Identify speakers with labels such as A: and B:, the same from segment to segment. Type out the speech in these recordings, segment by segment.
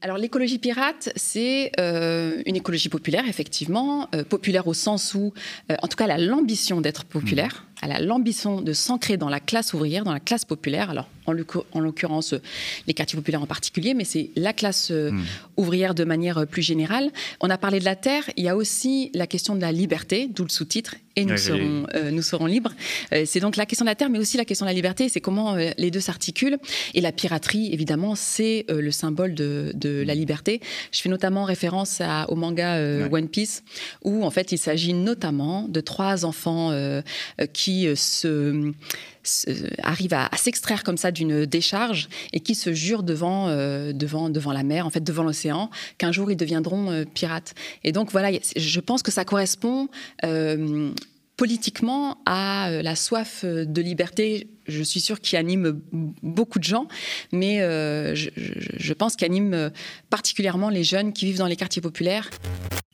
A: alors l'écologie pirate, c'est euh, une écologie populaire, effectivement, euh, populaire au sens où, euh, en tout cas, elle a l'ambition d'être populaire, mmh. Elle a l'ambition de s'ancrer dans la classe ouvrière, dans la classe populaire. Alors en l'occurrence les quartiers populaires en particulier, mais c'est la classe mmh. ouvrière de manière plus générale. On a parlé de la terre, il y a aussi la question de la liberté, d'où le sous-titre, et nous, serons, nous serons libres. c'est donc la question de la terre, mais aussi la question de la liberté, c'est comment les deux s'articulent. Et la piraterie, évidemment, c'est le symbole de la liberté. Je fais notamment référence au manga euh, One Piece, où en fait il s'agit notamment de trois enfants euh, euh, qui se, arrivent à, s'extraire comme ça d'une décharge et qui se jurent devant, devant, devant la mer, en fait devant l'océan, qu'un jour ils deviendront pirates. Et donc voilà, je pense que ça correspond politiquement à la soif de liberté je suis sûre qu'il anime beaucoup de gens, mais euh, je, pense qu'il anime euh, particulièrement les jeunes qui vivent dans les quartiers populaires.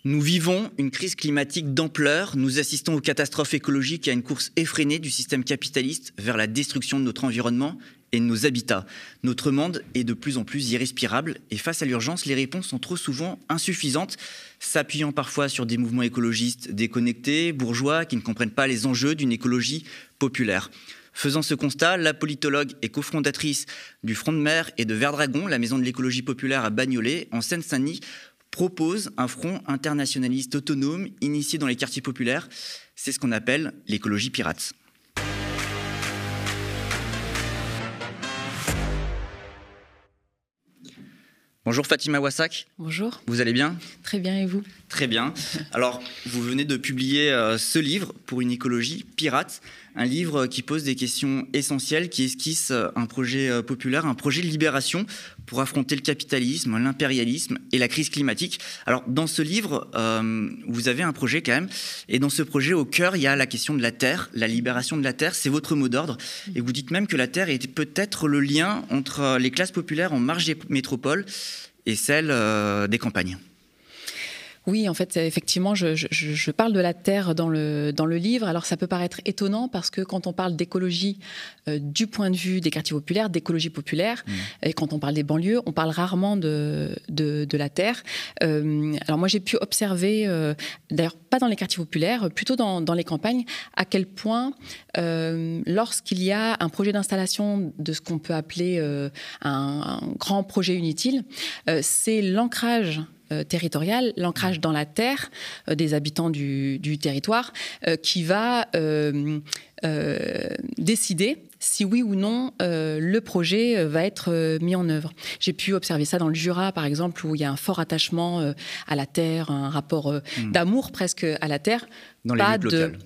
B: Nous vivons une crise climatique d'ampleur, nous assistons aux catastrophes écologiques et à une course effrénée du système capitaliste vers la destruction de notre environnement et de nos habitats. Notre monde est de plus en plus irrespirable et face à l'urgence, les réponses sont trop souvent insuffisantes, s'appuyant parfois sur des mouvements écologistes déconnectés, bourgeois, qui ne comprennent pas les enjeux d'une écologie populaire. Faisant ce constat, la politologue et cofondatrice du Front de mer et de Verdragon, la maison de l'écologie populaire à Bagnolet, en Seine-Saint-Denis, propose un front internationaliste autonome initié dans les quartiers populaires. C'est ce qu'on appelle l'écologie pirate. Bonjour Fatima Wassak.
A: Bonjour.
B: Vous allez bien?
A: Très bien et vous?
B: Très bien. Alors, vous venez de publier euh, ce livre pour une écologie pirate, un livre qui pose des questions essentielles, qui esquisse euh, un projet euh, populaire, un projet de libération pour affronter le capitalisme, l'impérialisme et la crise climatique. Alors, dans ce livre, vous avez un projet quand même, et dans ce projet, au cœur, il y a la question de la terre, la libération de la terre, c'est votre mot d'ordre, et vous dites même que la terre est peut-être le lien entre les classes populaires en marge des métropoles et celle euh, des campagnes.
A: Oui, en fait, effectivement, je, parle de la terre dans le, dans le livre. Alors, ça peut paraître étonnant parce que quand on parle d'écologie euh, du point de vue des quartiers populaires, d'écologie populaire, mmh. et quand on parle des banlieues, on parle rarement de, de, la terre. Euh, alors, moi, j'ai pu observer, d'ailleurs, pas dans les quartiers populaires, plutôt dans, dans les campagnes, à quel point, lorsqu'il y a un projet d'installation de ce qu'on peut appeler un, un, grand projet inutile, c'est l'ancrage euh, territorial, l'ancrage dans la terre euh, des habitants du, territoire, euh, qui va décider si oui ou non le projet va être mis en œuvre. J'ai pu observer ça dans le Jura, par exemple, où il y a un fort attachement à la terre, un rapport hmm. d'amour presque à la terre.
B: Dans les luttes locales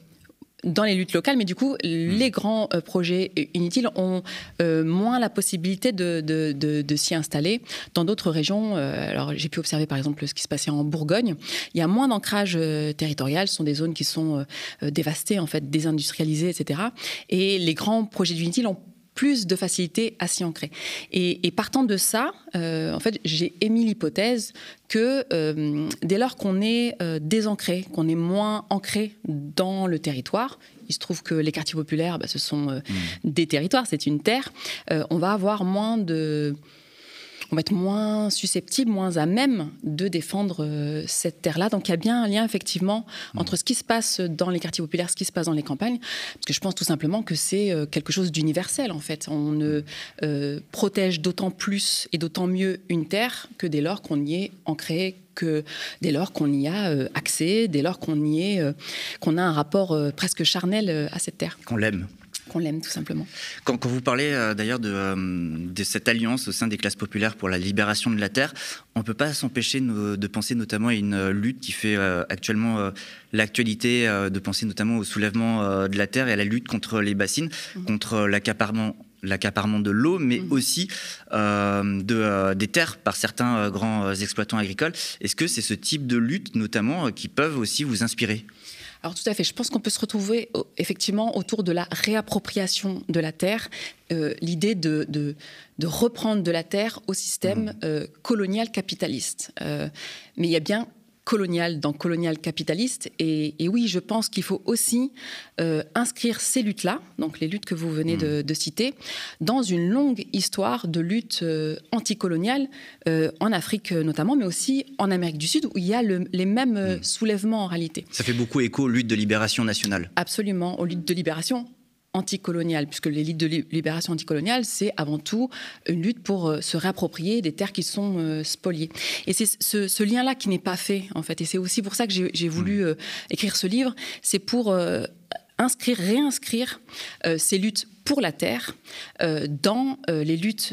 A: dans les luttes locales, mais du coup, hmm. les grands euh, projets inutiles ont euh, moins la possibilité de, s'y installer. Dans d'autres régions, euh, alors j'ai pu observer par exemple ce qui se passait en Bourgogne, il y a moins d'ancrage territorial, ce sont des zones qui sont dévastées, en fait, désindustrialisées, etc. Et les grands projets inutiles ont plus de facilité à s'y ancrer. Et, partant de ça, euh, en fait, j'ai émis l'hypothèse que euh, dès lors qu'on est euh, désancré, qu'on est moins ancré dans le territoire, il se trouve que les quartiers populaires, bah, ce sont mmh. des territoires, c'est une terre, on va avoir moins de on va être moins susceptible, moins à même de défendre euh, cette terre-là. Donc il y a bien un lien effectivement mmh. entre ce qui se passe dans les quartiers populaires, ce qui se passe dans les campagnes, parce que je pense tout simplement que c'est euh, quelque chose d'universel en fait. On ne euh, protège d'autant plus et d'autant mieux une terre que dès lors qu'on y est ancré que dès leurs qu'on y a accès, dès lors qu'on y est, qu'on a un rapport presque charnel à cette terre.
B: Qu'on l'aime
A: qu'on l'aime tout simplement.
B: Quand, vous parlez euh, d'ailleurs euh, de, cette alliance au sein des classes populaires pour la libération de la terre, on ne peut pas s'empêcher de penser notamment à une euh, lutte qui fait actuellement l'actualité, de penser notamment au soulèvement de la terre et à la lutte contre les bassines, mmh. contre l'accaparement l'accaparement de l'eau, mais mmh. aussi de, des terres par certains grands exploitants agricoles. Est-ce que c'est ce type de lutte, notamment, qui peuvent aussi vous inspirer?
A: Alors tout à fait, je pense qu'on peut se retrouver effectivement autour de la réappropriation de la terre, euh, l'idée de, de, reprendre de la terre au système mmh. euh, colonial capitaliste. Euh, mais il y a bien colonial dans colonial capitaliste. Et, oui, je pense qu'il faut aussi euh, inscrire ces luttes-là, donc les luttes que vous venez de, hmm. citer, dans une longue histoire de lutte euh, anticoloniale euh, en Afrique notamment, mais aussi en Amérique du Sud, où il y a les mêmes hmm. soulèvements en réalité.
B: Ça fait beaucoup écho aux luttes de libération nationale.
A: Absolument, aux luttes de libération anticoloniale, puisque l'élite de libération anticoloniale, c'est avant tout une lutte pour euh, se réapproprier des terres qui sont euh, spoliées. Et c'est ce, lien-là qui n'est pas fait, en fait. Et c'est aussi pour ça que j'ai voulu mmh. euh, écrire ce livre. C'est pour inscrire, réinscrire ces luttes pour la terre dans les luttes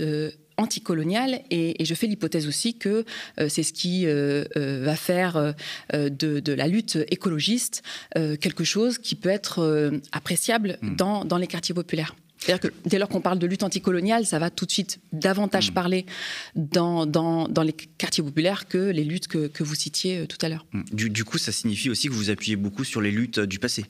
A: anticoloniale et, et, je fais l'hypothèse aussi que euh, c'est ce qui euh, euh, va faire de, la lutte écologiste quelque chose qui peut être appréciable hmm. dans, dans, les quartiers populaires. C'est-à-dire que dès lors qu'on parle de lutte anticoloniale, ça va tout de suite davantage hmm. parler dans, dans, dans, les quartiers populaires que les luttes que, que vous citiez tout à l'heure.
B: Hmm. Du, du coup, ça signifie aussi que vous appuyez beaucoup sur les luttes du passé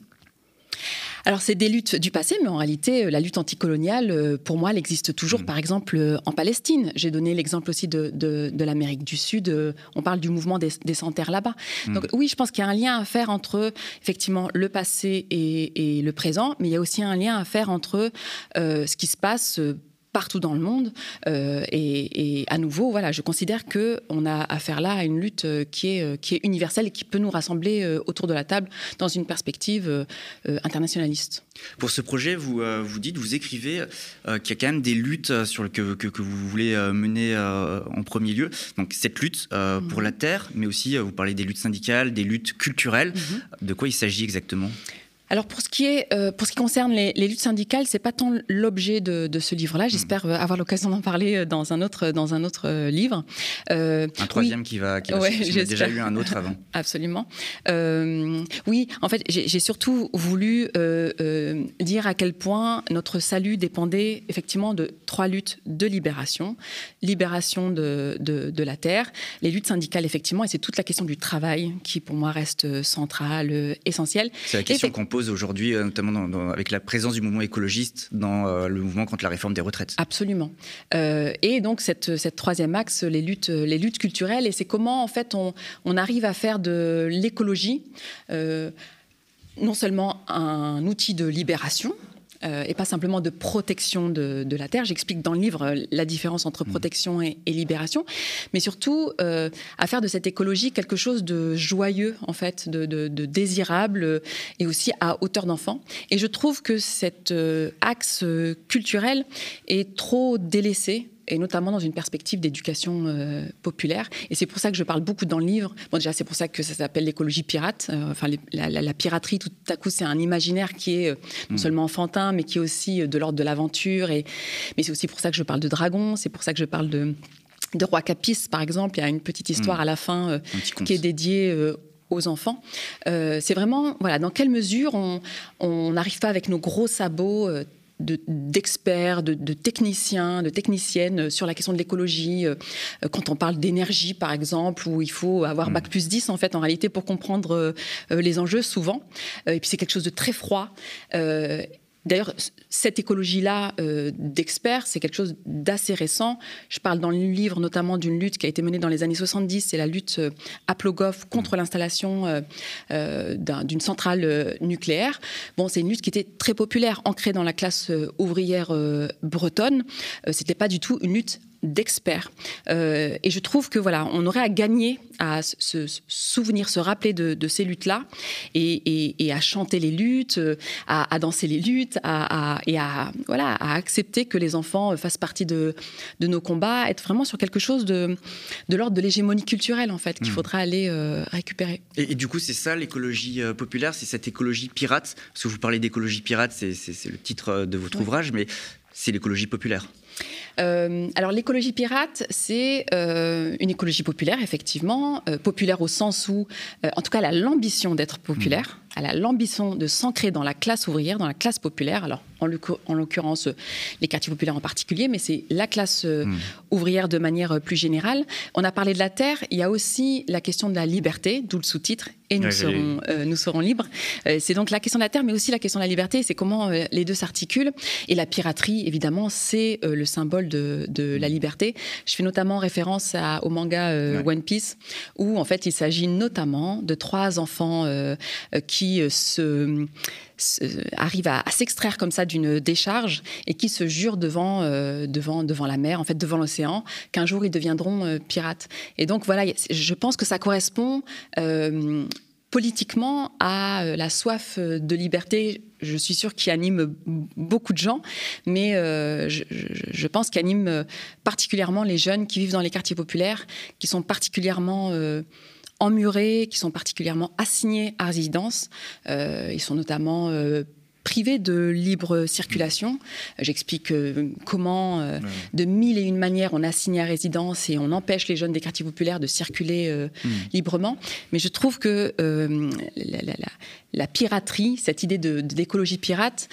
A: alors, c'est des luttes du passé, mais en réalité, euh, la lutte anticoloniale, euh, pour moi, elle existe toujours, mm. par exemple, euh, en Palestine. J'ai donné l'exemple aussi de, de, l'Amérique du Sud. On parle du mouvement des, des là-bas. Mm. Donc, oui, je pense qu'il y a un lien à faire entre, effectivement, le passé et, le présent, mais il y a aussi un lien à faire entre ce qui se passe partout dans le monde. Euh, et, à nouveau, voilà, je considère qu'on a affaire là à une lutte euh, qui est, euh, qui est universelle et qui peut nous rassembler autour de la table dans une perspective internationaliste.
B: Pour ce projet, vous, vous dites, vous écrivez qu'il y a quand même des luttes sur le, que, que, vous voulez mener en premier lieu. Donc cette lutte pour mhm. la terre, mais aussi vous parlez des luttes syndicales, des luttes culturelles. Mhm. De quoi il s'agit exactement?
A: Alors pour ce qui est, euh, pour ce qui concerne les, luttes syndicales, c'est pas tant l'objet de, ce livre-là. J'espère hmm. euh, avoir l'occasion d'en parler euh, dans un autre dans un autre livre.
B: un troisième qui va. Qui va J'ai déjà eu un autre avant.
A: Absolument. oui, en fait, j'ai surtout voulu dire à quel point notre salut dépendait effectivement de trois luttes de libération, libération de, de, la terre, les luttes syndicales effectivement, et c'est toute la question du travail qui pour moi reste centrale, essentielle.
B: C'est la question qu'on aujourd'hui, euh, notamment avec la présence du mouvement écologiste dans euh, le mouvement contre la réforme des retraites.
A: Absolument. Euh, et donc cette, troisième axe, les luttes, les luttes culturelles, et c'est comment en fait on, arrive à faire de l'écologie non seulement un outil de libération, euh, et pas simplement de protection de, la terre. J'explique dans le livre euh, la différence entre mm. protection et, libération, mais surtout euh, à faire de cette écologie quelque chose de joyeux, en fait, de, de désirable et aussi à hauteur d'enfant. Et je trouve que cet axe culturel est trop délaissé et notamment dans une perspective d'éducation euh, populaire. Et c'est pour ça que je parle beaucoup dans le livre. Bon, déjà, c'est pour ça que ça s'appelle l'écologie pirate. Euh, enfin, la, piraterie, tout à coup, c'est un imaginaire qui est euh, non mm. seulement enfantin, mais qui est aussi de l'ordre de l'aventure. Et... Mais c'est aussi pour ça que je parle de dragons, c'est pour ça que je parle de, de Roi Capis, par exemple. Il y a une petite histoire mm. à la fin qui est dédiée aux enfants. c'est vraiment, voilà, dans quelle mesure on n'arrive pas avec nos gros sabots d'experts, de, techniciens, de techniciennes sur la question de l'écologie. Euh, quand on parle d'énergie, par exemple, où il faut avoir bac mm. plus 10, en fait, en réalité, pour comprendre euh, les enjeux, souvent. Euh, et puis, c'est quelque chose de très froid. D'ailleurs, cette écologie-là euh, d'experts, c'est quelque chose d'assez récent. Je parle dans le livre notamment d'une lutte qui a été menée dans les années 70, c'est la lutte euh, Aplogov contre l'installation euh, d'une centrale nucléaire. Bon, c'est une lutte qui était très populaire, ancrée dans la classe ouvrière bretonne. C'était pas du tout une lutte d'experts. Euh, et je trouve que voilà, on aurait à gagner à se souvenir, se rappeler de, ces luttes-là, et, à chanter les luttes, à, danser les luttes, à, et à voilà, à accepter que les enfants fassent partie de, de nos combats, être vraiment sur quelque chose de, de l'ordre de l'hégémonie culturelle en fait qu'il mmh. faudra aller euh, récupérer.
B: Et, du coup, c'est ça l'écologie euh, populaire, c'est cette écologie pirate? Parce que vous parlez d'écologie pirate, c'est le titre de votre ouvrage, mais c'est l'écologie populaire.
A: Euh, alors l'écologie pirate, c'est euh, une écologie populaire, effectivement, euh, populaire au sens où, en tout cas, elle a l'ambition d'être populaire. Elle a l'ambition de s'ancrer dans la classe ouvrière, dans la classe populaire. Alors, en l'occurrence, les quartiers populaires en particulier, mais c'est la classe euh, hmm. ouvrière de manière plus générale. On a parlé de la terre, il y a aussi la question de la liberté, d'où le sous-titre, et nous, serons, euh, nous serons libres. Euh, c'est donc la question de la terre, mais aussi la question de la liberté, c'est comment les deux s'articulent. Et la piraterie, évidemment, c'est le symbole de, de, la liberté. Je fais notamment référence à, au manga One Piece, où en fait il s'agit notamment de trois enfants qui se arrive à, s'extraire comme ça d'une décharge et qui se jurent devant, euh, devant, devant la mer, en fait devant l'océan, qu'un jour ils deviendront euh, pirates. Et donc voilà, je pense que ça correspond euh, politiquement à la soif de liberté, je suis sûre, qui anime beaucoup de gens, mais je, je, pense qu'anime particulièrement les jeunes qui vivent dans les quartiers populaires, qui sont particulièrement emmurés, qui sont particulièrement assignés à résidence. Euh, ils sont notamment euh, privés de libre circulation. J'explique euh, comment, de mille et une manières, on assigne à résidence et on empêche les jeunes des quartiers populaires de circuler hmm. librement. Mais je trouve que la, piraterie, cette idée d'écologie pirate,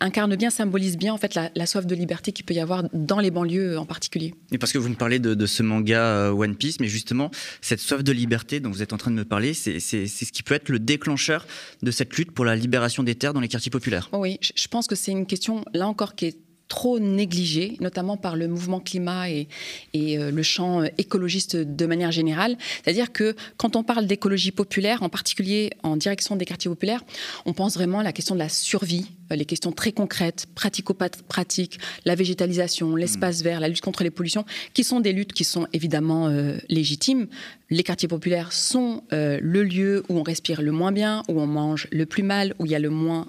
A: incarne bien, symbolise bien en fait la, soif de liberté qu'il peut y avoir dans les banlieues en particulier.
B: Et parce que vous me parlez de, ce manga euh, One Piece, mais justement cette soif de liberté dont vous êtes en train de me parler, c'est ce qui peut être le déclencheur de cette lutte pour la libération des terres dans les quartiers populaires.
A: oui, je pense que c'est une question là encore qui est trop négligé, notamment par le mouvement climat et, et euh, le champ euh, écologiste de manière générale. C'est-à-dire que quand on parle d'écologie populaire, en particulier en direction des quartiers populaires, on pense vraiment à la question de la survie, les questions très concrètes, pratico-pratiques, la végétalisation, l'espace mmh. vert, la lutte contre les pollutions, qui sont des luttes qui sont évidemment légitimes. Les quartiers populaires sont le lieu où on respire le moins bien, où on mange le plus mal, où il y a le moins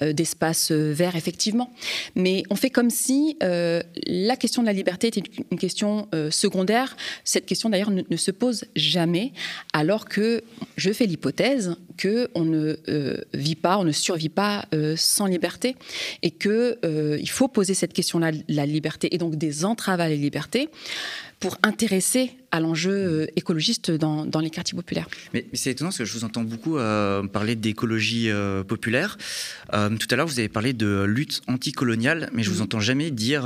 A: d'espace vert, effectivement. Mais on fait comme si euh, la question de la liberté était une question euh, secondaire. Cette question d'ailleurs ne, se pose jamais, alors que je fais l'hypothèse qu'on ne euh, vit pas, on ne survit pas sans liberté, et qu'il faut poser cette question-là, la liberté, et donc des entraves à la liberté pour intéresser à l'enjeu euh, écologiste dans, les quartiers populaires.
B: Mais, c'est étonnant parce que je vous entends beaucoup euh, parler d'écologie euh, populaire. tout à l'heure, vous avez parlé de lutte anticoloniale, mais je vous mm. entends jamais dire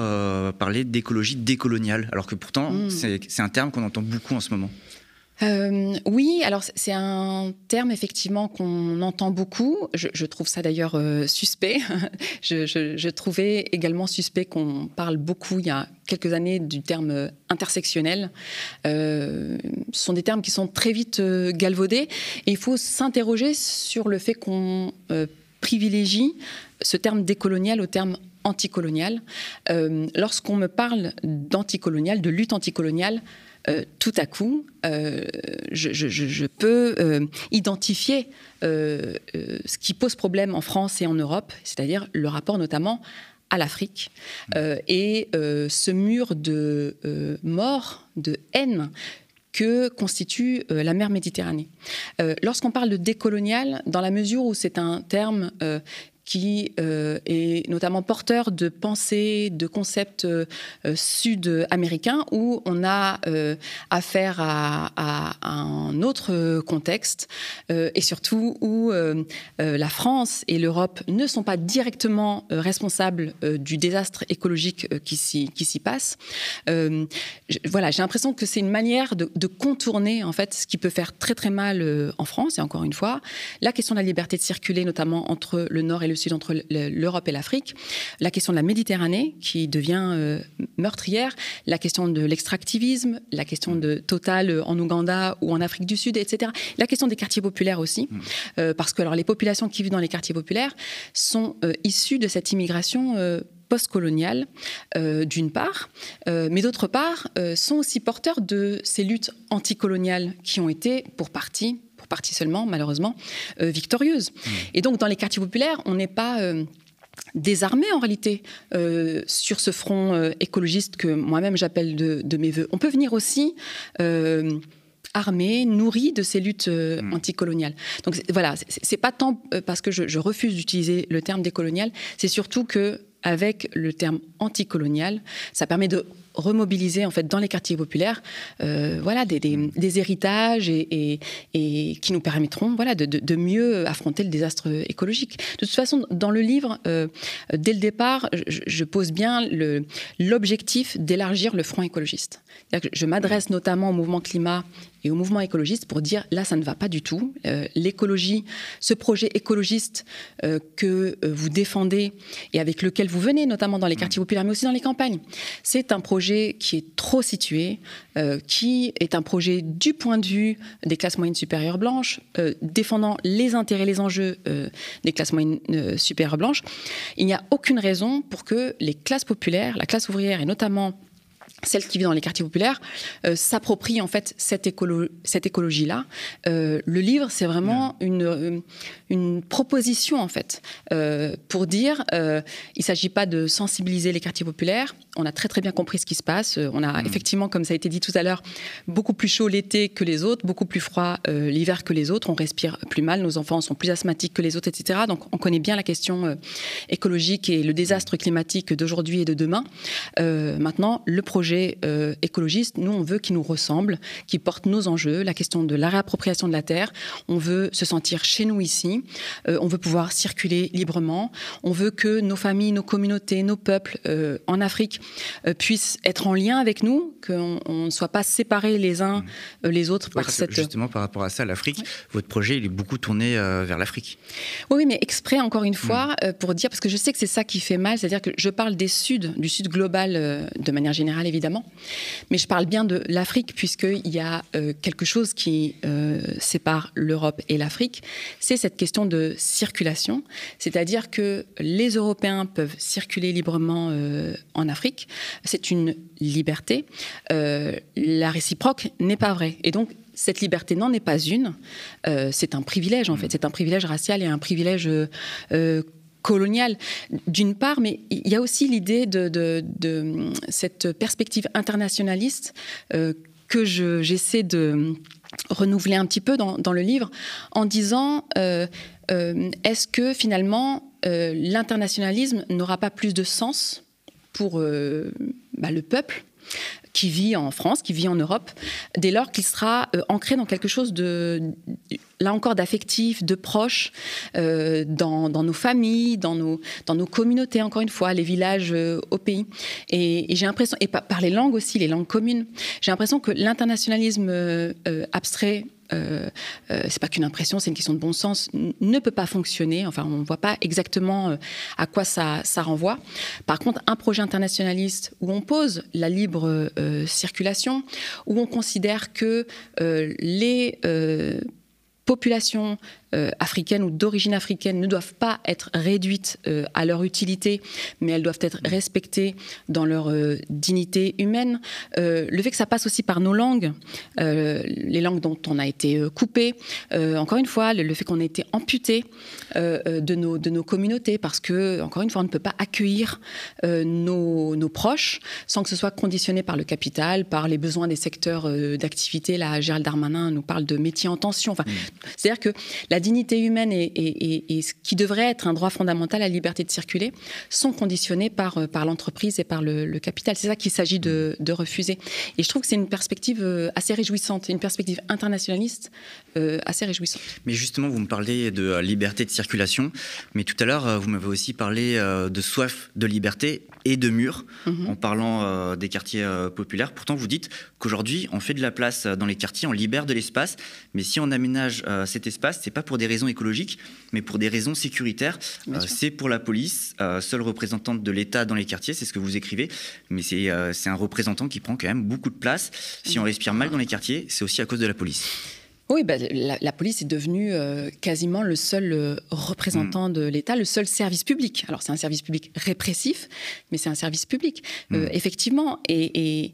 B: parler d'écologie décoloniale, alors que pourtant, mm. c'est un terme qu'on entend beaucoup en ce moment.
A: Euh, oui, alors c'est un terme effectivement qu'on entend beaucoup. Je, trouve ça d'ailleurs euh, suspect. je, trouvais également suspect qu'on parle beaucoup il y a quelques années du terme intersectionnel. Euh, ce sont des termes qui sont très vite galvaudés il faut s'interroger sur le fait qu'on privilégie ce terme décolonial au terme anticolonial. Lorsqu'on me parle d'anticolonial, de lutte anticoloniale, euh, tout à coup, euh, je, peux euh, identifier ce qui pose problème en France et en Europe, c'est-à-dire le rapport notamment à l'Afrique et ce mur de mort, de haine que constitue la mer Méditerranée. Lorsqu'on parle de décolonial, dans la mesure où c'est un terme qui euh, est notamment porteur de pensées, de concepts euh, sud-américains, où on a euh, affaire à, un autre contexte, et surtout où la France et l'Europe ne sont pas directement responsables du désastre écologique qui s'y passe. voilà, j'ai l'impression que c'est une manière de, de, contourner en fait ce qui peut faire très très mal en France, et encore une fois, la question de la liberté de circuler, notamment entre le nord et le sud entre l'Europe et l'Afrique, la question de la Méditerranée qui devient euh, meurtrière, la question de l'extractivisme, la question de Total en Ouganda ou en Afrique du Sud, etc. La question des quartiers populaires aussi, mmh. euh, parce que alors, les populations qui vivent dans les quartiers populaires sont euh, issues de cette immigration postcoloniale, d'une part, mais d'autre part, sont aussi porteurs de ces luttes anticoloniales qui ont été, pour partie, partie seulement, malheureusement, euh, victorieuse. Mmh. Et donc, dans les quartiers populaires, on n'est pas euh, désarmé en réalité euh, sur ce front écologiste que moi-même j'appelle de, mes voeux. On peut venir aussi armé, nourri de ces luttes mmh. anticoloniales. Donc voilà, c'est pas tant parce que je, je refuse d'utiliser le terme décolonial, c'est surtout que avec le terme anticolonial, ça permet de remobiliser en fait dans les quartiers populaires, voilà, des, héritages et, et, qui nous permettront, voilà, de, de, mieux affronter le désastre écologique. De toute façon, dans le livre, dès le départ, je, je pose bien l'objectif d'élargir le front écologiste. Je m'adresse notamment au mouvement climat et au mouvement écologiste pour dire là, ça ne va pas du tout. Euh, l'écologie, ce projet écologiste euh, que euh, vous défendez et avec lequel vous venez, notamment dans les quartiers populaires, mais aussi dans les campagnes, c'est un projet qui est trop situé, qui est un projet du point de vue des classes moyennes supérieures blanches, défendant les intérêts, les enjeux des classes moyennes supérieures blanches. Il n'y a aucune raison pour que les classes populaires, la classe ouvrière et notamment celle qui vit dans les quartiers populaires, euh, s'approprie en fait cette, écolo cette écologie-là. Euh, le livre, c'est vraiment une, euh, une proposition en fait pour dire, il ne s'agit pas de sensibiliser les quartiers populaires. On a très très bien compris ce qui se passe. On a mm. effectivement, comme ça a été dit tout à l'heure, beaucoup plus chaud l'été que les autres, beaucoup plus froid l'hiver que les autres. On respire plus mal, nos enfants sont plus asthmatiques que les autres, etc. Donc on connaît bien la question écologique et le désastre climatique d'aujourd'hui et de demain. maintenant, le projet euh, écologiste, nous, on veut qu'il nous ressemble, qu'il porte nos enjeux, la question de la réappropriation de la terre. On veut se sentir chez nous ici. Euh, on veut pouvoir circuler librement. On veut que nos familles, nos communautés, nos peuples euh, en Afrique puissent être en lien avec nous, qu'on ne soit pas séparés les uns mmh. les autres par cette.
B: Justement, par rapport à ça, l'Afrique, votre projet, il est beaucoup tourné vers l'Afrique.
A: Oui, mais exprès, encore une fois, mmh. pour dire, parce que je sais que c'est ça qui fait mal, c'est-à-dire que je parle des Suds, du Sud global de manière générale, évidemment. Mais je parle bien de l'Afrique, puisqu'il y a euh, quelque chose qui euh, sépare l'Europe et l'Afrique, c'est cette question de circulation. C'est-à-dire que les Européens peuvent circuler librement euh, en Afrique. C'est une liberté. la réciproque n'est pas vraie. Et donc, cette liberté n'en est pas une. c'est un privilège, en fait. C'est un privilège racial et un privilège coloniale, d'une part, mais il y a aussi l'idée de, cette perspective internationaliste euh, que j'essaie de renouveler un petit peu dans, le livre en disant euh, euh, est-ce que finalement l'internationalisme n'aura pas plus de sens pour bah, le peuple qui vit en France, qui vit en Europe, dès lors qu'il sera euh, ancré dans quelque chose de, là encore, d'affectif, de proche, euh, dans, nos familles, dans nos, dans nos communautés, encore une fois, les villages euh, au pays. Et, j'ai l'impression, et par, les langues aussi, les langues communes, j'ai l'impression que l'internationalisme abstrait euh, euh, c'est pas qu'une impression, c'est une question de bon sens, ne peut pas fonctionner. Enfin, on ne voit pas exactement euh, à quoi ça, ça, renvoie. Par contre, un projet internationaliste où on pose la libre circulation, où on considère que les populations euh, africaines ou d'origine africaine ne doivent pas être réduites euh, à leur utilité, mais elles doivent être respectées dans leur euh, dignité humaine. le fait que ça passe aussi par nos langues, les langues dont on a été coupé, encore une fois, le, fait qu'on ait été amputé de, nos, de nos communautés, parce que, encore une fois, on ne peut pas accueillir nos, nos, proches sans que ce soit conditionné par le capital, par les besoins des secteurs d'activité. Là, Gérald Darmanin nous parle de métiers en tension. Enfin, mmh. C'est-à-dire que la la dignité humaine et, ce qui devrait être un droit fondamental, la liberté de circuler, sont conditionnés par, euh, par l'entreprise et par le, capital. C'est ça qu'il s'agit de, refuser. Et je trouve que c'est une perspective euh, assez réjouissante, une perspective internationaliste euh, assez réjouissante.
B: Mais justement, vous me parlez de liberté de circulation, mais tout à l'heure, vous m'avez aussi parlé de soif de liberté et de murs, mhm. en parlant des quartiers populaires. Pourtant, vous dites qu'aujourd'hui, on fait de la place dans les quartiers, on libère de l'espace, mais si on aménage cet espace, c'est pas pour des raisons écologiques, mais pour des raisons sécuritaires. Euh, c'est pour la police, euh, seule représentante de l'État dans les quartiers, c'est ce que vous écrivez, mais c'est euh, un représentant qui prend quand même beaucoup de place. Si on respire mal dans les quartiers, c'est aussi à cause de la police.
A: Oui, bah, la, police est devenue quasiment le seul représentant mm. de l'État, le seul service public. Alors c'est un service public répressif, mais c'est un service public, mm. effectivement. Et, et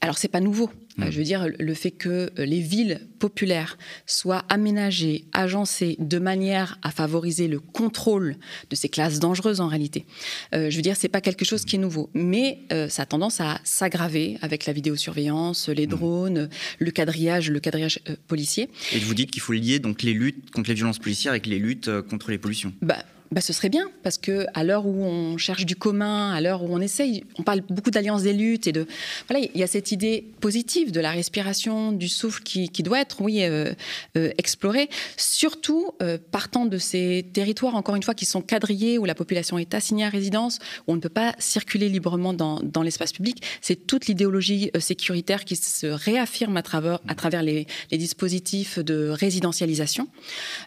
A: alors c'est pas nouveau. Mm. je veux dire, le fait que euh, les villes populaires soient aménagées, agencées de manière à favoriser le contrôle de ces classes dangereuses en réalité. Euh, je veux dire, c'est pas quelque chose qui est nouveau, mais euh, ça a tendance à s'aggraver avec la vidéosurveillance, les mm. drones, le quadrillage, le quadrillage policier.
B: Et vous dites qu'il faut lier donc les luttes contre les violences policières avec les luttes contre les pollutions?
A: Bah, bah, ce serait bien, parce que à l'heure où on cherche du commun, à l'heure où on essaye, on parle beaucoup d'alliance des luttes et de voilà, il y a cette idée positive de la respiration, du souffle qui, doit être, oui, euh, euh, explorée, surtout euh, partant de ces territoires, encore une fois, qui sont quadrillés, où la population est assignée à résidence, où on ne peut pas circuler librement dans, l'espace public. C'est toute l'idéologie sécuritaire qui se réaffirme à travers, à travers les, les dispositifs de résidentialisation.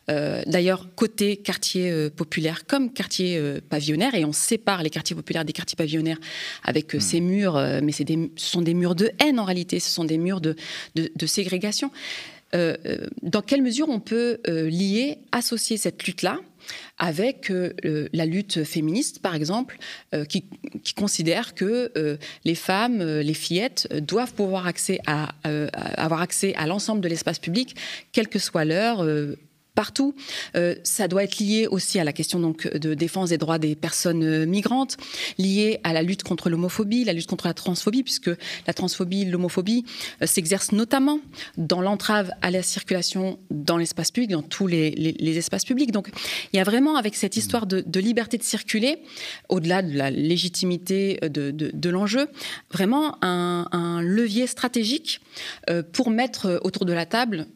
A: D'ailleurs, côté quartier populaire, comme quartier euh, pavillonnaire, et on sépare les quartiers populaires des quartiers pavillonnaires avec euh, hmm. ces murs, euh, mais ce sont des murs de haine en réalité, ce sont des murs de, ségrégation. dans quelle mesure on peut lier, associer cette lutte-là avec la lutte féministe, par exemple, qui, considère que les femmes, les fillettes, doivent pouvoir accès à, avoir accès à l'ensemble de l'espace public, quelle que soit l'heure partout. Euh, ça doit être lié aussi à la question donc de défense des droits des personnes euh, migrantes, lié à la lutte contre l'homophobie, la lutte contre la transphobie, puisque la transphobie, l'homophobie euh, s'exercent notamment dans l'entrave à la circulation dans l'espace public, dans tous les, espaces publics. Donc il y a vraiment avec cette histoire de, liberté de circuler, au-delà de la légitimité de, l'enjeu, vraiment un, levier stratégique pour mettre autour de la table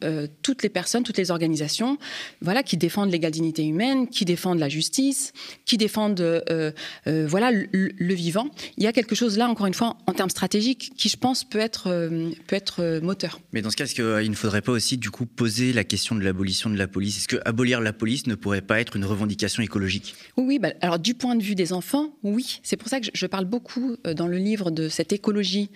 A: toutes les personnes, toutes les organisations, voilà, qui défendent l'égale dignité humaine, qui défendent la justice, qui défendent euh, euh, voilà, le, vivant. Il y a quelque chose là, encore une fois, en termes stratégiques, qui, je pense, peut être, euh, peut être moteur.
B: Mais dans ce cas, est-ce qu'il ne faudrait pas aussi, du coup, poser la question de l'abolition de la police? Est-ce que abolir la police ne pourrait pas être une revendication écologique?
A: Oui, oui bah, alors du point de vue des enfants, oui. C'est pour ça que je parle beaucoup dans le livre de cette écologie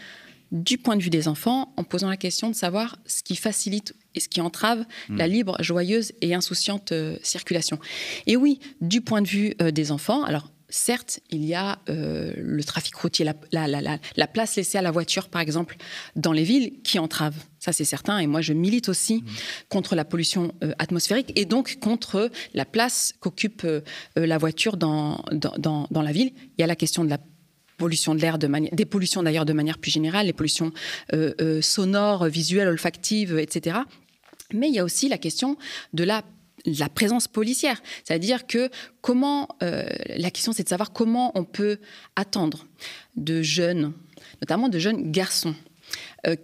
A: du point de vue des enfants en posant la question de savoir ce qui facilite et ce qui entrave hmm. la libre, joyeuse et insouciante euh, circulation. Et oui, du point de vue euh, des enfants, alors certes, il y a euh, le trafic routier, la, place laissée à la voiture, par exemple, dans les villes, qui entrave. Ça, c'est certain. Et moi, je milite aussi hmm. contre la pollution atmosphérique et donc contre la place qu'occupe la voiture dans, dans, dans, la ville. Il y a la question de la pollution de l'air, de des pollutions d'ailleurs de manière plus générale, les pollutions euh, euh, sonores, visuelles, olfactives, etc. Mais il y a aussi la question de la présence policière. C'est-à-dire que comment, euh, la question c'est de savoir comment on peut attendre de jeunes, notamment de jeunes garçons,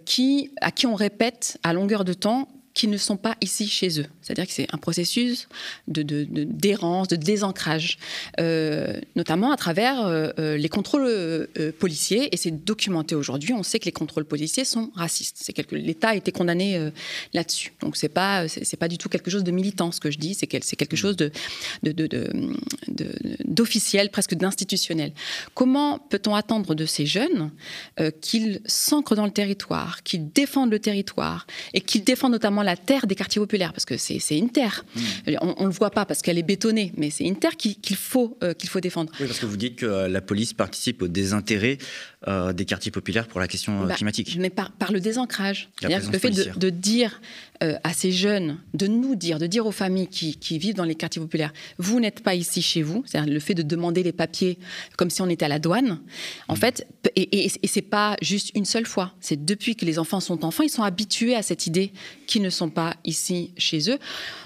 A: qui, à qui on répète à longueur de temps qui ne sont pas ici chez eux. C'est-à-dire que c'est un processus de, d'errance, de, désancrage, euh, notamment à travers euh, euh, les contrôles policiers. Et c'est documenté aujourd'hui. On sait que les contrôles policiers sont racistes. C'est L'État a été condamné là-dessus. Donc c'est pas pas du tout quelque chose de militant ce que je dis. C'est, c'est quelque chose de, d'officiel, presque d'institutionnel. Comment peut-on attendre de ces jeunes qu'ils s'ancrent dans le territoire, qu'ils défendent le territoire et qu'ils défendent notamment la terre des quartiers populaires, parce que c'est une terre. Hmm. On ne le voit pas parce qu'elle est bétonnée, mais c'est une terre qu'il faut, euh, qu'il faut défendre.
B: Oui, parce que vous dites que euh, la police participe au désintérêt euh, des quartiers populaires pour la question bah, climatique.
A: Mais par, par le désancrage. C'est-à-dire le fait de, dire à ces jeunes, de nous dire, de dire aux familles qui, qui vivent dans les quartiers populaires, vous n'êtes pas ici chez vous, c'est-à-dire le fait de demander les papiers comme si on était à la douane, en hmm. fait, et, et, et c'est pas juste une seule fois, c'est depuis que les enfants sont enfants, ils sont habitués à cette idée qu'ils ne sont pas ici chez eux.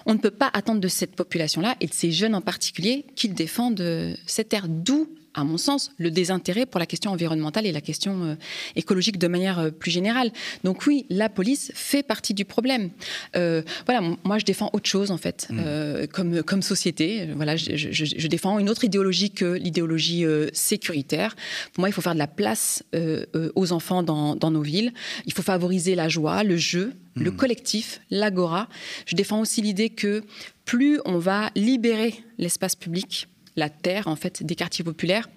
A: On ne peut pas attendre de cette population-là et de ces jeunes en particulier qu'ils défendent euh, cette terre. D'où à mon sens, le désintérêt pour la question environnementale et la question euh, écologique de manière euh, plus générale. Donc oui, la police fait partie du problème. Euh, voilà, moi je défends autre chose en fait, mmh. comme, comme société. Voilà, je, je, défends une autre idéologie que l'idéologie sécuritaire. Pour moi, il faut faire de la place aux enfants dans, dans, nos villes. Il faut favoriser la joie, le jeu, le mmh. collectif, l'agora. Je défends aussi l'idée que plus on va libérer l'espace public, la terre en fait des quartiers populaires.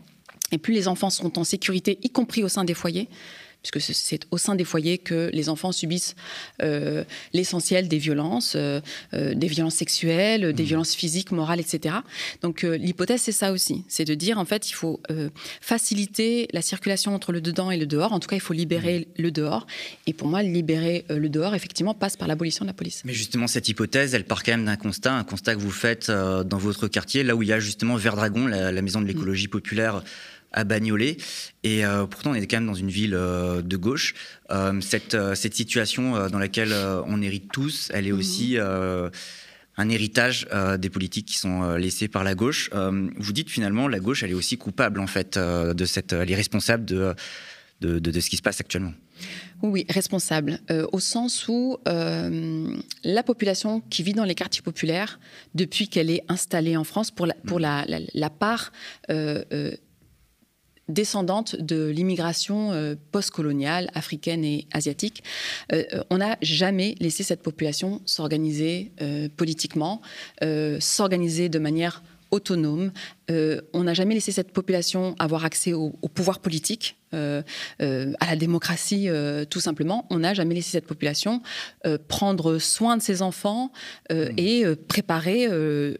A: Et plus les enfants sont en sécurité, y compris au sein des foyers, puisque c'est au sein des foyers que les enfants subissent euh, l'essentiel des violences, euh, euh, des violences sexuelles, des mmh. violences physiques, morales, etc. Donc l'hypothèse, c'est ça aussi, c'est de dire en fait, il faut faciliter la circulation entre le dedans et le dehors. En tout cas, il faut libérer mmh. le dehors. Et pour moi, libérer le dehors, effectivement, passe par l'abolition de la police.
B: Mais justement, cette hypothèse, elle part quand même d'un constat, un constat que vous faites dans votre quartier, là où il y a justement Verdragon, la, la maison de l'écologie mmh. populaire à Bagnolet. Et euh, pourtant, on est quand même dans une ville euh, de gauche. Euh, cette, cette, situation dans laquelle on hérite tous, elle est mhm. aussi un héritage des politiques qui sont laissées par la gauche. vous dites finalement la gauche, elle est aussi coupable en fait de cette, elle est responsable de, de, de, ce qui se passe actuellement.
A: Oui, responsable, au sens où la population qui vit dans les quartiers populaires, depuis qu'elle est installée en France, pour la, pour la, la, part descendante de l'immigration euh, postcoloniale africaine et asiatique. Euh, euh, on n'a jamais laissé cette population s'organiser politiquement, s'organiser de manière autonome. Euh, on n'a jamais laissé cette population avoir accès au, pouvoir politique, euh, euh, à la démocratie, tout simplement. On n'a jamais laissé cette population prendre soin de ses enfants mmh. et préparer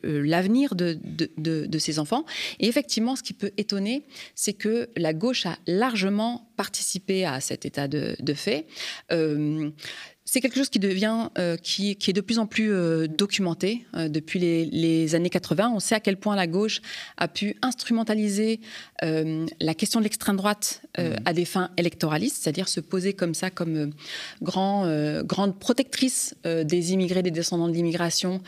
A: l'avenir de, de, ses enfants. Et effectivement, ce qui peut étonner, c'est que la gauche a largement participé à cet état de, fait c'est quelque chose qui devient, euh, qui, est de plus en plus euh, documenté euh, depuis les, années 80. On sait à quel point la gauche a pu instrumentaliser la question de l'extrême droite mmh. à des fins électoralistes, c'est-à-dire se poser comme ça, comme grand, grande protectrice des immigrés, des descendants de l'immigration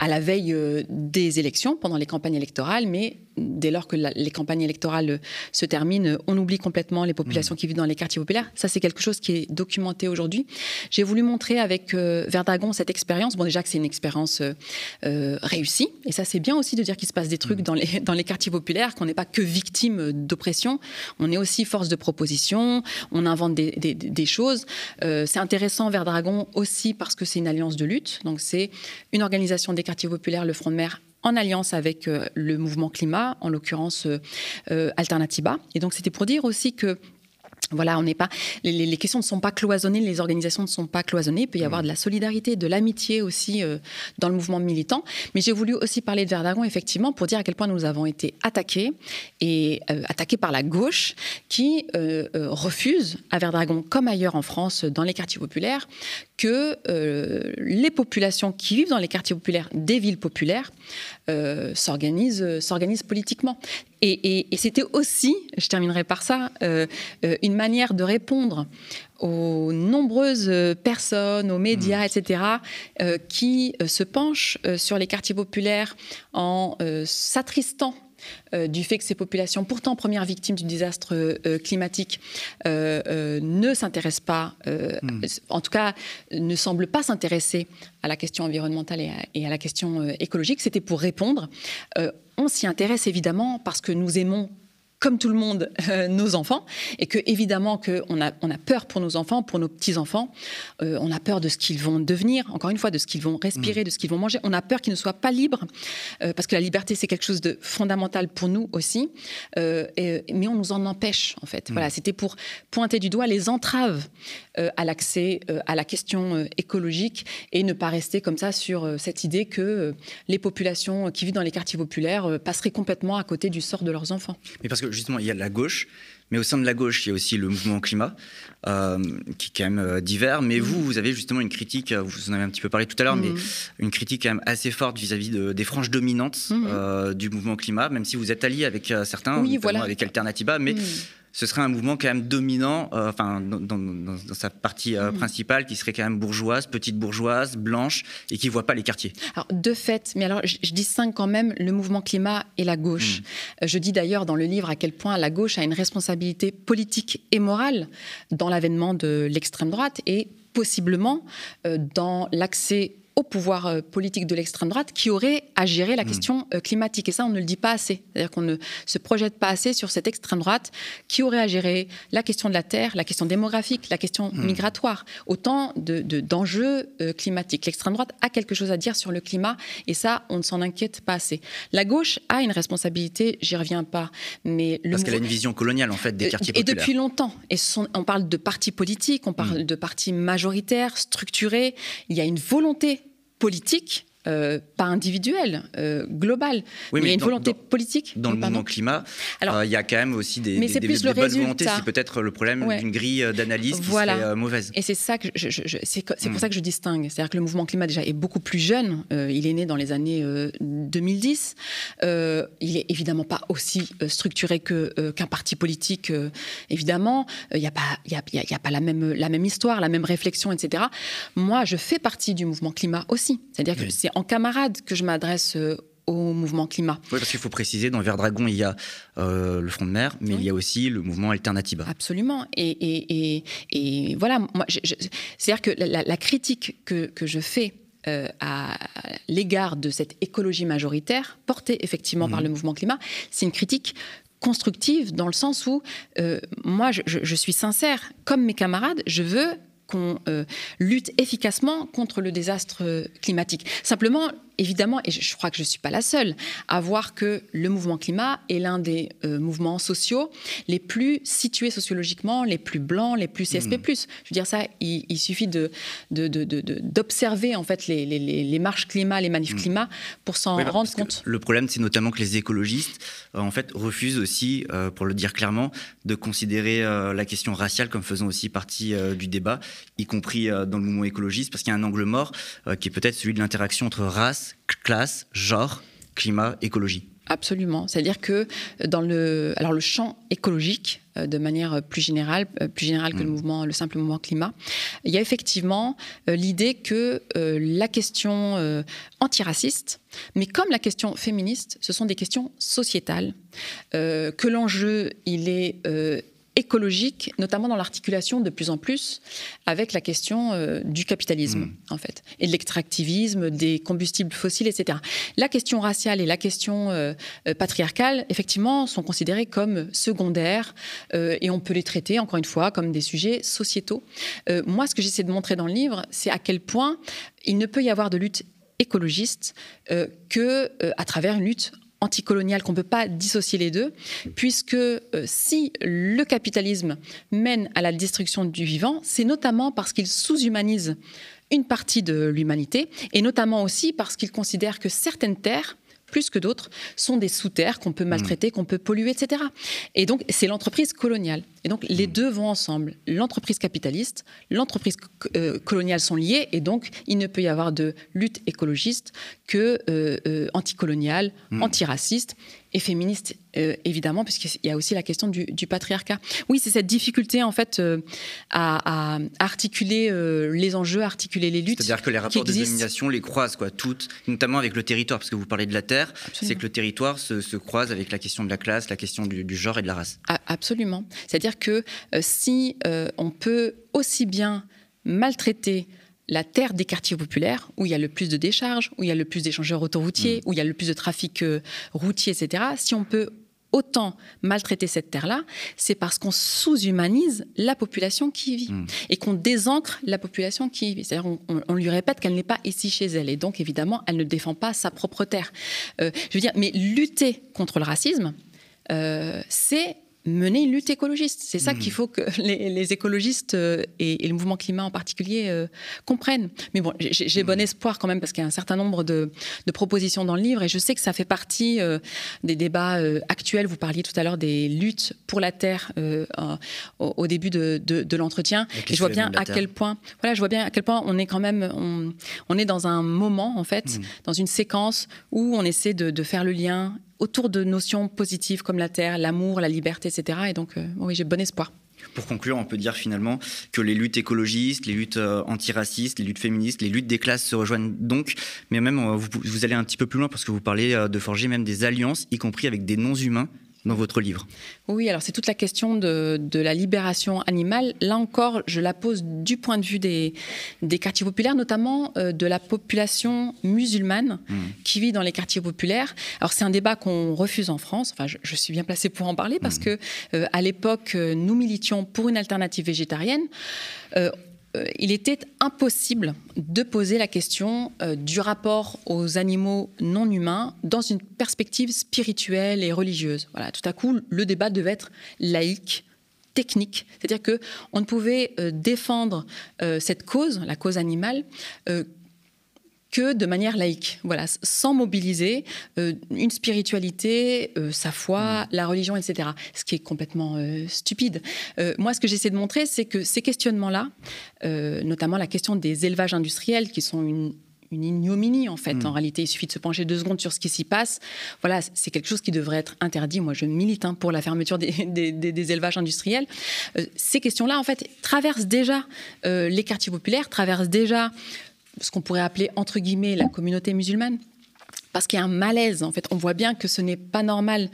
A: à la veille euh, des élections, pendant les campagnes électorales, mais dès lors que les campagnes électorales euh, se terminent, on oublie complètement les populations mmh. qui vivent dans les quartiers populaires. Ça, c'est quelque chose qui est documenté aujourd'hui. J'ai voulu montrer avec euh, Verdagon cette expérience. Bon, déjà que c'est une expérience réussie, et ça, c'est bien aussi de dire qu'il se passe des trucs mmh. dans, les, dans les quartiers populaires, qu'on n'est pas que victime d'oppression, on est aussi force de proposition, on invente des, des choses. c'est intéressant, Verdragon, aussi parce que c'est une alliance de lutte. Donc, c'est une organisation des quartier populaire, le Front de mer, en alliance avec euh, le mouvement climat, en l'occurrence euh, euh, Alternativa. Et donc c'était pour dire aussi que voilà, on n'est pas. Les, questions ne sont pas cloisonnées, les organisations ne sont pas cloisonnées. Il peut y avoir mmh. de la solidarité, de l'amitié aussi dans le mouvement militant. Mais j'ai voulu aussi parler de Verdagon, effectivement, pour dire à quel point nous avons été attaqués et attaqués par la gauche qui refuse à Verdragon, comme ailleurs en France, dans les quartiers populaires, que euh, les populations qui vivent dans les quartiers populaires des villes populaires euh, s'organisent, euh, s'organisent politiquement. Et, c'était aussi, je terminerai par ça, une manière de répondre aux nombreuses personnes, aux médias, mmh. etc., qui se penchent sur les quartiers populaires en s'attristant euh, du fait que ces populations, pourtant premières victimes du désastre euh, climatique, euh, ne s'intéressent pas, hmm. en tout cas ne semblent pas s'intéresser à la question environnementale et à la question écologique, c'était pour répondre. on s'y intéresse évidemment parce que nous aimons comme tout le monde, euh, nos enfants, et que évidemment qu'on a, on a peur pour nos enfants, pour nos petits-enfants, euh, on a peur de ce qu'ils vont devenir, encore une fois, de ce qu'ils vont respirer, mm. de ce qu'ils vont manger, on a peur qu'ils ne soient pas libres, euh, parce que la liberté, c'est quelque chose de fondamental pour nous aussi, mais on nous en empêche, en fait. Mm. Voilà, c'était pour pointer du doigt les entraves à l'accès à la question écologique, et ne pas rester comme ça sur cette idée que les populations qui vivent dans les quartiers populaires passeraient complètement à côté du sort de leurs enfants.
B: Mais parce que justement, il y a la gauche, mais au sein de la gauche, il y a aussi le mouvement climat, euh, qui est quand même euh, divers. Mais vous, vous avez justement une critique, euh, vous en avez un petit peu parlé tout à l'heure, mais mmh. une critique quand même assez forte vis-à-vis des franges dominantes mmh. du mouvement climat, même si vous êtes allié avec certains, oui, voilà. avec Alternativa, mais mmh ce serait un mouvement quand même dominant, euh, enfin dans, sa partie euh, mm. principale, qui serait quand même bourgeoise, petite bourgeoise, blanche, et qui voit pas les quartiers.
A: Alors de fait, mais alors je, distingue quand même le mouvement climat et la gauche. Mm. Euh, je dis d'ailleurs dans le livre à quel point la gauche a une responsabilité politique et morale dans l'avènement de l'extrême droite et possiblement dans l'accès au pouvoir euh, politique de l'extrême droite qui aurait à gérer la hmm. question euh, climatique. Et ça, on ne le dit pas assez. C'est-à-dire qu'on ne se projette pas assez sur cette extrême droite qui aurait à gérer la question de la terre, la question démographique, la question hmm. migratoire, autant d'enjeux de, euh, climatiques. L'extrême droite a quelque chose à dire sur le climat et ça, on ne s'en inquiète pas assez. La gauche a une responsabilité, j'y reviens pas, mais
B: le parce qu'elle a une vision coloniale en fait des quartiers
A: populaires. Et depuis longtemps. Et on parle de partis politiques, on parle hmm. de partis majoritaires, structurés. Il y a une volonté politique euh, pas individuelle, euh, globale.
B: Oui,
A: il y a
B: mais
A: une
B: dans-
A: volonté
B: dans-
A: politique.
B: Dans le
A: Pardon.
B: mouvement climat,
A: Alors,
B: euh, il y a quand même aussi des,
A: mais
B: des,
A: plus
B: des
A: le
B: bonnes volontés. C'est peut-être le problème
A: Ouais.
B: d'une grille euh, d'analyse qui
A: Voilà.
B: serait euh, mauvaise.
A: Et c'est ça que je, je- je- c'est co- c'est pour ça que je distingue. C'est-à-dire que le mouvement climat déjà est beaucoup plus jeune. Il est né dans les années euh, 2010. Euh, il est évidemment pas aussi structuré que qu'un parti politique. évidemment, il n'y a pas il y a, il y a- il y a pas la même la même histoire, la même réflexion, etc. Moi, je fais partie du mouvement climat aussi. C'est-à-dire que
B: Oui.
A: c'est en camarade que je m'adresse. euh, au mouvement climat.
B: Oui, parce qu'il faut préciser, dans Vert Dragon, il y a euh, le Front de mer, mais
A: Oui.
B: il y a aussi le mouvement Alternativa.
A: Absolument. Et, et, et, et voilà, c'est-à-dire que la, critique que, que je fais euh, à l'égard de cette écologie majoritaire, portée effectivement par
B: Mhm.
A: le mouvement climat, c'est une critique constructive dans le sens où euh, moi, je suis sincère, comme mes camarades, je veux qu'on euh, lutte efficacement contre le désastre euh, climatique. Simplement, évidemment, et je, crois que je ne suis pas la seule, à voir que le mouvement climat est l'un des euh, mouvements sociaux les plus situés sociologiquement, les plus blancs, les plus CSP+. Je veux dire ça, il, il suffit de, d'observer en fait les, les- les- les marches climat, les manifs
B: Mm.
A: climat pour s'en
B: Oui, bah,
A: rendre compte.
B: Le problème, c'est notamment que les écologistes, euh, en fait, refusent aussi, euh, pour le dire clairement, de considérer la question raciale comme faisant aussi partie du débat, y compris dans le mouvement écologiste, parce qu'il y a un angle mort qui est peut-être celui de l'interaction entre race, classe, genre, climat, écologie.
A: Absolument. C'est-à-dire que dans le, alors le champ écologique, euh, de manière plus générale, euh, plus générale que le
B: Mm.
A: mouvement, le simple mouvement climat, il y a effectivement euh, l'idée que euh, la question euh, antiraciste, mais comme la question féministe, ce sont des questions sociétales, euh, que l'enjeu il est euh, écologique, notamment dans l'articulation de plus en plus avec la question euh, du capitalisme,
B: Mm.
A: en fait, et de l'extractivisme, des combustibles fossiles, etc. La question raciale et la question euh, euh, patriarcale, effectivement, sont considérées comme secondaires euh, et on peut les traiter, encore une fois, comme des sujets sociétaux. Moi, ce que j'essaie de montrer dans le livre, c'est à quel point il ne peut y avoir de lutte écologiste euh, que euh, à travers une lutte anticoloniale, qu'on ne peut pas dissocier les deux, puisque euh, si le capitalisme mène à la destruction du vivant, c'est notamment parce qu'il sous-humanise une partie de l'humanité, et notamment aussi parce qu'il considère que certaines terres, plus que d'autres, sont des sous-terres qu'on peut maltraiter, qu'on peut polluer, etc. Et donc, c'est l'entreprise coloniale. Et donc, les deux vont ensemble. L'entreprise capitaliste, l'entreprise euh, coloniale sont liées, et donc, il ne peut y avoir de lutte écologiste que euh, euh, anticoloniale,
B: Mm.
A: antiraciste et féministe, évidemment, puisqu'il y a aussi la question du, du patriarcat. Oui, c'est cette difficulté, en fait, à, à articuler les enjeux, à articuler les luttes.
B: C'est-à-dire que les rapports de domination les croisent, quoi, toutes, notamment avec le territoire, parce que vous parlez de la terre, c'est que le territoire se, se croise avec la question de la classe, la question du, du genre et de la race.
A: Absolument. C'est-à-dire que euh, si euh, on peut aussi bien maltraiter la terre des quartiers populaires, où il y a le plus de décharges, où il y a le plus d'échangeurs autoroutiers, où il y a le plus de trafic euh, routier, etc., si on peut autant maltraiter cette terre-là, c'est parce qu'on sous-humanise la population qui y vit
B: Mm.
A: et qu'on désancre la population qui y vit. C'est-à-dire on, on- on lui répète qu'elle n'est pas ici chez elle et donc évidemment elle ne défend pas sa propre terre. Euh, je veux dire, mais lutter contre le racisme, euh, c'est mener une lutte écologiste. C'est ça
B: Mhm.
A: qu'il faut que les, les écologistes euh, et, et le mouvement climat en particulier euh, comprennent. Mais bon, j'ai j'ai bon espoir quand même parce qu'il y a un certain nombre de, de propositions dans le livre et je sais que ça fait partie euh, des débats euh, actuels. Vous parliez tout à l'heure des luttes pour la terre au, au début de, de- de l'entretien. Et je vois bien à quel point, voilà, je vois bien à quel point on est quand même, on, on est dans un moment en fait,
B: Mhm.
A: dans une séquence où on essaie de faire le lien autour de notions positives comme la terre, l'amour, la liberté, etc. Et donc, euh, oui, j'ai bon espoir.
B: Pour conclure, on peut dire finalement que les luttes écologistes, les luttes euh, antiracistes, les luttes féministes, les luttes des classes se rejoignent donc, mais même euh, vous, allez un petit peu plus loin parce que vous parlez de forger même des alliances, y compris avec des non-humains dans votre livre.
A: Oui, alors c'est toute la question de, de la libération animale. Là encore, je la pose du point de vue des, des quartiers populaires, notamment euh, de la population musulmane
B: Mm.
A: qui vit dans les quartiers populaires. Alors c'est un débat qu'on refuse en France. Enfin, je, je suis bien placée pour en parler parce que euh, à l'époque, euh, nous militions pour une alternative végétarienne. Euh, il était impossible de poser la question euh, du rapport aux animaux non humains dans une perspective spirituelle et religieuse. Voilà, tout à coup, le débat devait être laïque, technique, c'est-à-dire que on ne pouvait euh, défendre euh, cette cause, la cause animale, euh, que de manière laïque, voilà, sans mobiliser une spiritualité, sa foi, mmh. la religion, etc. Ce qui est complètement stupide. moi, ce que j'essaie de montrer, c'est que ces questionnements-là, notamment la question des élevages industriels, qui sont une, une ignominie en fait. Mm. En réalité, il suffit de se pencher deux secondes sur ce qui s'y passe. Voilà, c'est quelque chose qui devrait être interdit. Moi, je milite hein, pour la fermeture des, élevages industriels. Euh, ces questions-là, en fait, traversent déjà euh, les quartiers populaires, traversent déjà ce qu'on pourrait appeler entre guillemets la communauté musulmane parce qu'il y a un malaise. En fait, on voit bien que ce n'est pas normal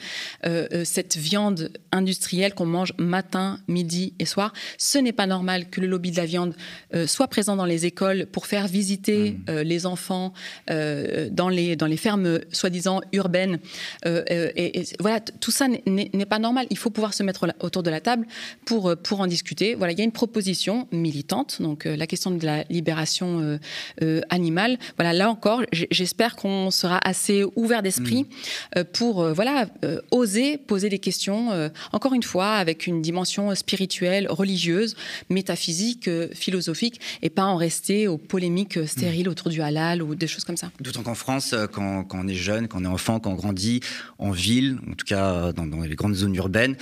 A: euh, euh, cette viande industrielle qu'on mange matin, midi et soir. Ce n'est pas normal que le lobby de la viande euh, soit présent dans les écoles pour faire visiter mmh. les enfants dans les dans les fermes soi-disant urbaines. Et, voilà, tout ça n'est pas normal. Il faut pouvoir se mettre autour de la table pour pour en discuter. Voilà, il y a une proposition militante, donc la question de la libération animale. Voilà, là encore, j'espère qu'on sera assez ouvert d'esprit mm. euh, pour euh, voilà euh, oser poser des questions. encore une fois, avec une dimension spirituelle, religieuse, métaphysique, philosophique, et pas en rester aux polémiques stériles mm. autour du halal ou des choses comme ça.
B: D'autant qu'en France, quand, on est jeune, quand on est enfant, quand on grandit en ville, en tout cas dans, dans les grandes zones urbaines,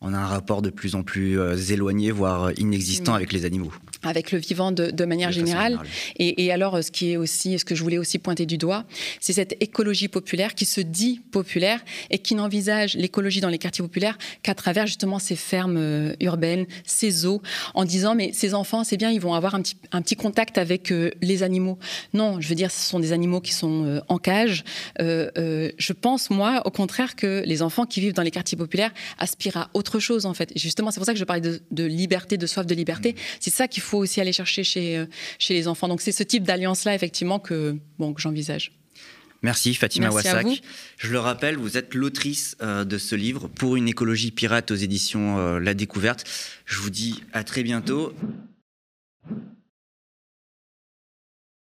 B: on a un rapport de plus en plus éloigné, voire inexistant mm. avec les animaux
A: avec le vivant de, manière générale. Et, alors, ce qui est aussi, ce que je voulais aussi pointer du doigt, c'est cette écologie populaire qui se dit populaire et qui n'envisage l'écologie dans les quartiers populaires qu'à travers justement ces fermes euh, urbaines, ces eaux, en disant mais ces enfants, c'est bien, ils vont avoir un petit, un petit contact avec euh, les animaux. Non, je veux dire, ce sont des animaux qui sont euh, en cage. je pense moi, au contraire, que les enfants qui vivent dans les quartiers populaires aspirent à autre chose en fait. justement, c'est pour ça que je parlais de, liberté, de soif de liberté. Mmh. C'est ça qu'il faut aussi aller chercher chez, euh, chez les enfants. Donc c'est ce type d'alliance-là, effectivement, que, bon, que j'envisage.
B: Merci Fatima Wassak. Je le rappelle, vous êtes l'autrice euh, de ce livre pour une écologie pirate aux éditions euh, La Découverte. Je vous dis à très bientôt.